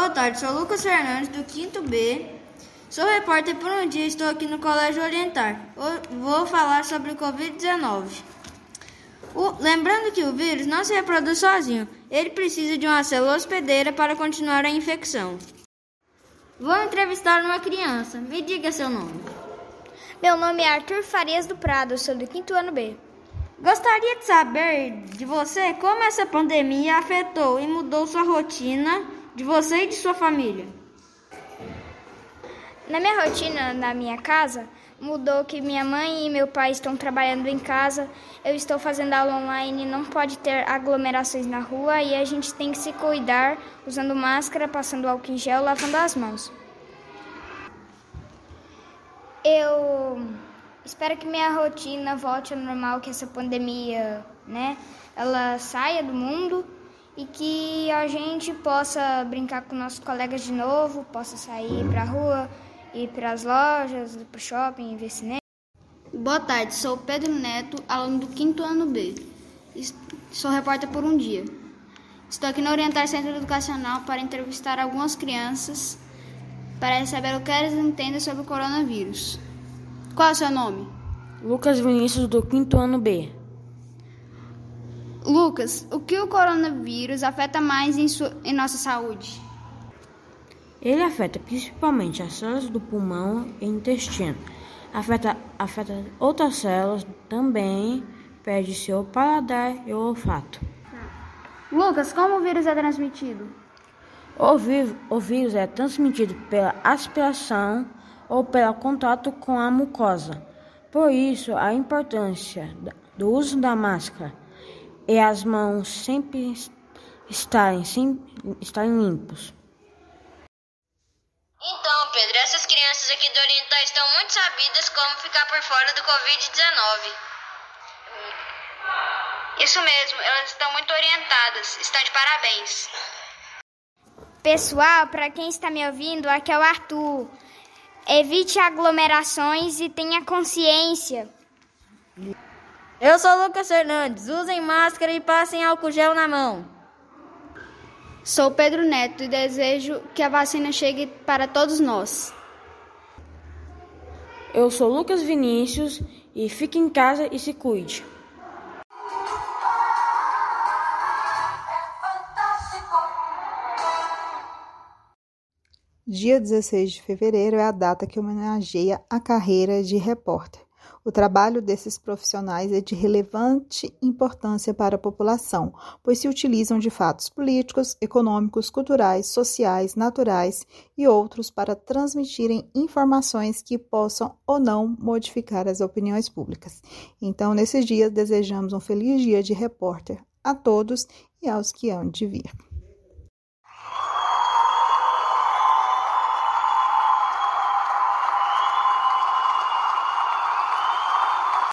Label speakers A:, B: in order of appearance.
A: Boa tarde, sou Lucas Fernandes, do 5 B. Sou repórter por um dia, estou aqui no Colégio Orientar. Vou falar sobre o Covid-19. Lembrando que o vírus não se reproduz sozinho, ele precisa de uma célula hospedeira para continuar a infecção. Vou entrevistar uma criança. Me diga seu nome.
B: Meu nome é Arthur Farias do Prado, sou do 5 ano B.
A: Gostaria de saber de você como essa pandemia afetou e mudou sua rotina de você e de sua família?
B: Na minha rotina, na minha casa, mudou que minha mãe e meu pai estão trabalhando em casa, eu estou fazendo aula online, não pode ter aglomerações na rua e a gente tem que se cuidar usando máscara, passando álcool em gel, lavando as mãos. Eu espero que minha rotina volte ao normal, que essa pandemia, né, ela saia do mundo e que a gente possa brincar com nossos colegas de novo, possa sair para a rua, ir para as lojas, para o shopping, ver cinema.
C: Boa tarde, sou Pedro Neto, aluno do 5 ano B. Sou repórter por um dia. Estou aqui no Orientar Centro Educacional para entrevistar algumas crianças para saber o que elas entendem sobre o coronavírus. Qual é o seu nome?
D: Lucas Vinícius, do 5 ano B.
C: Lucas, o que o coronavírus afeta mais em, sua, em nossa saúde?
D: Ele afeta principalmente as células do pulmão e intestino. Afeta, afeta outras células também, perde seu paladar e o olfato.
C: Lucas, como o vírus é transmitido?
D: O, vírus, o vírus é transmitido pela aspiração ou pelo contato com a mucosa. Por isso, a importância do uso da máscara e as mãos sempre estarem, sempre estarem limpos.
A: Então, Pedro, essas crianças aqui do Oriental estão muito sabidas como ficar por fora do Covid-19. Isso mesmo, elas estão muito orientadas, estão de parabéns.
B: Pessoal, para quem está me ouvindo, aqui é o Arthur. Evite aglomerações e tenha consciência.
A: Eu sou Lucas Fernandes. Usem máscara e passem álcool gel na mão.
C: Sou Pedro Neto e desejo que a vacina chegue para todos nós.
D: Eu sou Lucas Vinícius e fique em casa e se cuide.
E: Dia 16 de fevereiro é a data que homenageia a carreira de repórter. O trabalho desses profissionais é de relevante importância para a população, pois se utilizam de fatos políticos, econômicos, culturais, sociais, naturais e outros para transmitirem informações que possam ou não modificar as opiniões públicas. Então, nesses dias, desejamos um feliz dia de repórter a todos e aos que hão de vir.